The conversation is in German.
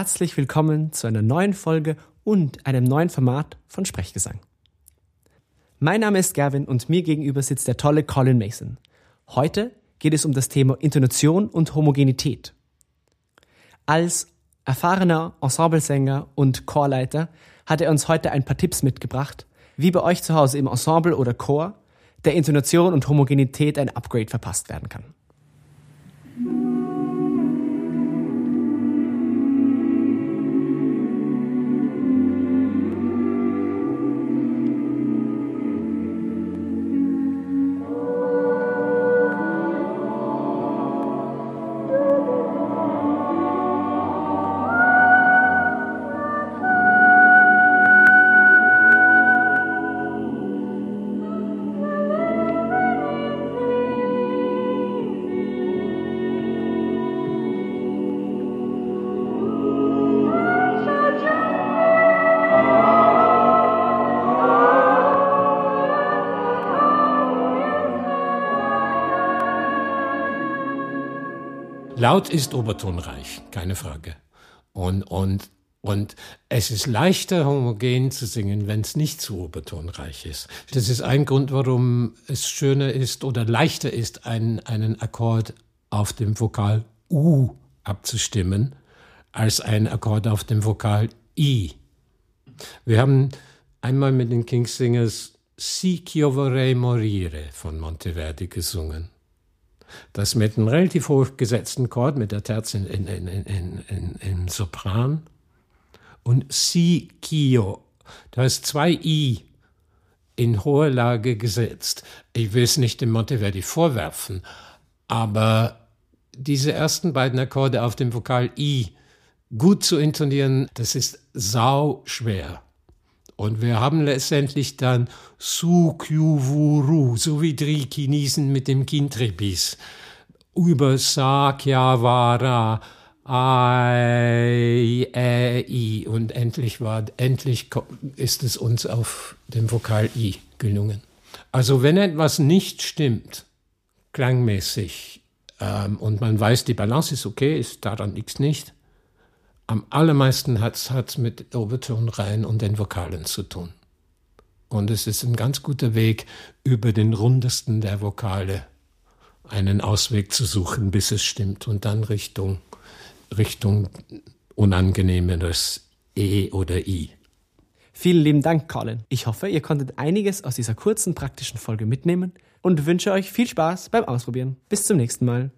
Herzlich willkommen zu einer neuen Folge und einem neuen Format von Sprechgesang. Mein Name ist Gavin und mir gegenüber sitzt der tolle Colin Mason. Heute geht es um das Thema Intonation und Homogenität. Als erfahrener Ensemblesänger und Chorleiter hat er uns heute ein paar Tipps mitgebracht, wie bei euch zu Hause im Ensemble oder Chor der Intonation und Homogenität ein Upgrade verpasst werden kann. Laut ist obertonreich, keine Frage. Und, und, und es ist leichter, homogen zu singen, wenn es nicht zu obertonreich ist. Das ist ein Grund, warum es schöner ist oder leichter ist, einen, einen Akkord auf dem Vokal U abzustimmen, als einen Akkord auf dem Vokal I. Wir haben einmal mit den King's Singers Si io vorrei morire von Monteverdi gesungen das mit einem relativ hochgesetzten Chord, mit der Terz in, in, in, in Sopran und Si Kio. Da ist zwei I in hohe Lage gesetzt. Ich will es nicht dem Monteverdi vorwerfen, aber diese ersten beiden Akkorde auf dem Vokal I gut zu intonieren, das ist sau schwer. Und wir haben letztendlich dann Sukyuvuru, so wie die Chinesen mit dem Kintrebis, über Sakyavara, I, Ä, I. Und endlich war, endlich ist es uns auf dem Vokal I gelungen. Also wenn etwas nicht stimmt, klangmäßig, ähm, und man weiß, die Balance ist okay, ist daran nichts nicht, am allermeisten hat es mit Obertonreihen und den Vokalen zu tun. Und es ist ein ganz guter Weg, über den rundesten der Vokale einen Ausweg zu suchen, bis es stimmt und dann Richtung, Richtung unangenehmeres E oder I. Vielen lieben Dank, Colin. Ich hoffe, ihr konntet einiges aus dieser kurzen praktischen Folge mitnehmen und wünsche euch viel Spaß beim Ausprobieren. Bis zum nächsten Mal.